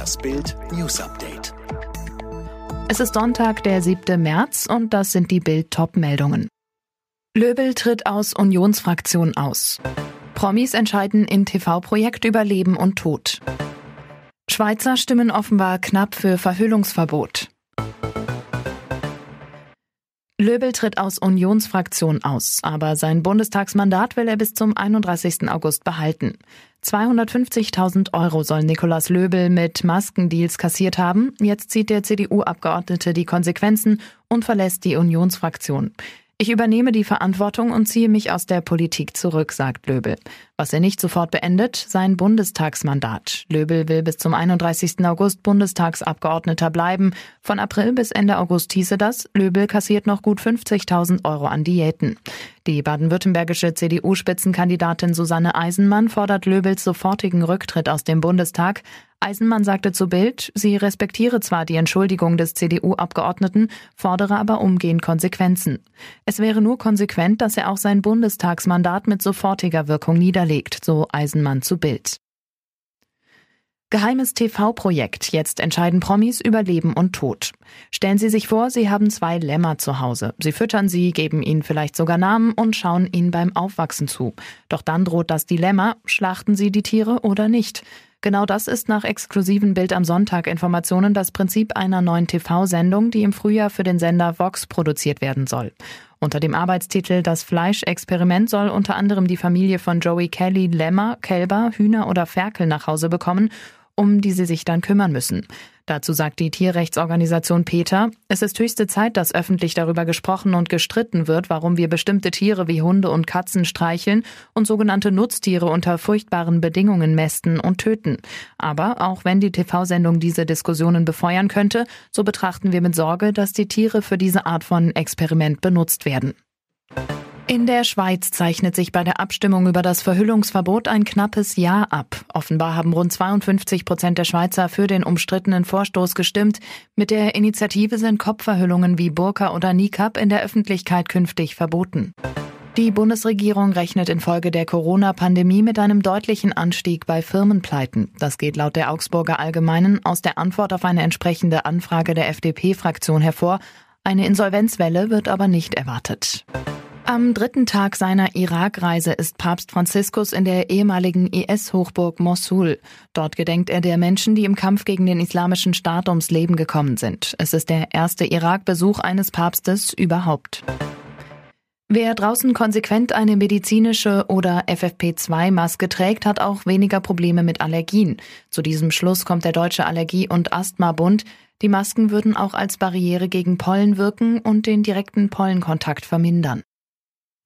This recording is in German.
Das Bild News Update. Es ist Sonntag, der 7. März und das sind die Bild top meldungen Löbel tritt aus Unionsfraktion aus. Promis entscheiden in TV-Projekt über Leben und Tod. Schweizer stimmen offenbar knapp für Verhüllungsverbot. Löbel tritt aus Unionsfraktion aus, aber sein Bundestagsmandat will er bis zum 31. August behalten. 250.000 Euro soll Nikolaus Löbel mit Maskendeals kassiert haben. Jetzt zieht der CDU-Abgeordnete die Konsequenzen und verlässt die Unionsfraktion. Ich übernehme die Verantwortung und ziehe mich aus der Politik zurück, sagt Löbel. Was er nicht sofort beendet, sein Bundestagsmandat. Löbel will bis zum 31. August Bundestagsabgeordneter bleiben. Von April bis Ende August hieße das, Löbel kassiert noch gut 50.000 Euro an Diäten. Die baden-württembergische CDU-Spitzenkandidatin Susanne Eisenmann fordert Löbels sofortigen Rücktritt aus dem Bundestag. Eisenmann sagte zu Bild, sie respektiere zwar die Entschuldigung des CDU-Abgeordneten, fordere aber umgehend Konsequenzen. Es wäre nur konsequent, dass er auch sein Bundestagsmandat mit sofortiger Wirkung niederlegt, so Eisenmann zu Bild. Geheimes TV-Projekt. Jetzt entscheiden Promis über Leben und Tod. Stellen Sie sich vor, Sie haben zwei Lämmer zu Hause. Sie füttern sie, geben ihnen vielleicht sogar Namen und schauen ihnen beim Aufwachsen zu. Doch dann droht das Dilemma, schlachten Sie die Tiere oder nicht? Genau das ist nach exklusiven Bild am Sonntag Informationen das Prinzip einer neuen TV-Sendung, die im Frühjahr für den Sender Vox produziert werden soll. Unter dem Arbeitstitel Das Fleischexperiment soll unter anderem die Familie von Joey Kelly Lämmer, Kälber, Hühner oder Ferkel nach Hause bekommen um die sie sich dann kümmern müssen. Dazu sagt die Tierrechtsorganisation Peter, es ist höchste Zeit, dass öffentlich darüber gesprochen und gestritten wird, warum wir bestimmte Tiere wie Hunde und Katzen streicheln und sogenannte Nutztiere unter furchtbaren Bedingungen mästen und töten. Aber auch wenn die TV-Sendung diese Diskussionen befeuern könnte, so betrachten wir mit Sorge, dass die Tiere für diese Art von Experiment benutzt werden. In der Schweiz zeichnet sich bei der Abstimmung über das Verhüllungsverbot ein knappes Ja ab. Offenbar haben rund 52 Prozent der Schweizer für den umstrittenen Vorstoß gestimmt. Mit der Initiative sind Kopfverhüllungen wie Burka oder Nikab in der Öffentlichkeit künftig verboten. Die Bundesregierung rechnet infolge der Corona-Pandemie mit einem deutlichen Anstieg bei Firmenpleiten. Das geht laut der Augsburger Allgemeinen aus der Antwort auf eine entsprechende Anfrage der FDP-Fraktion hervor. Eine Insolvenzwelle wird aber nicht erwartet. Am dritten Tag seiner Irakreise ist Papst Franziskus in der ehemaligen IS-Hochburg Mosul. Dort gedenkt er der Menschen, die im Kampf gegen den Islamischen Staat ums Leben gekommen sind. Es ist der erste Irak-Besuch eines Papstes überhaupt. Wer draußen konsequent eine medizinische oder FFP2-Maske trägt, hat auch weniger Probleme mit Allergien. Zu diesem Schluss kommt der Deutsche Allergie- und Asthma-Bund. Die Masken würden auch als Barriere gegen Pollen wirken und den direkten Pollenkontakt vermindern.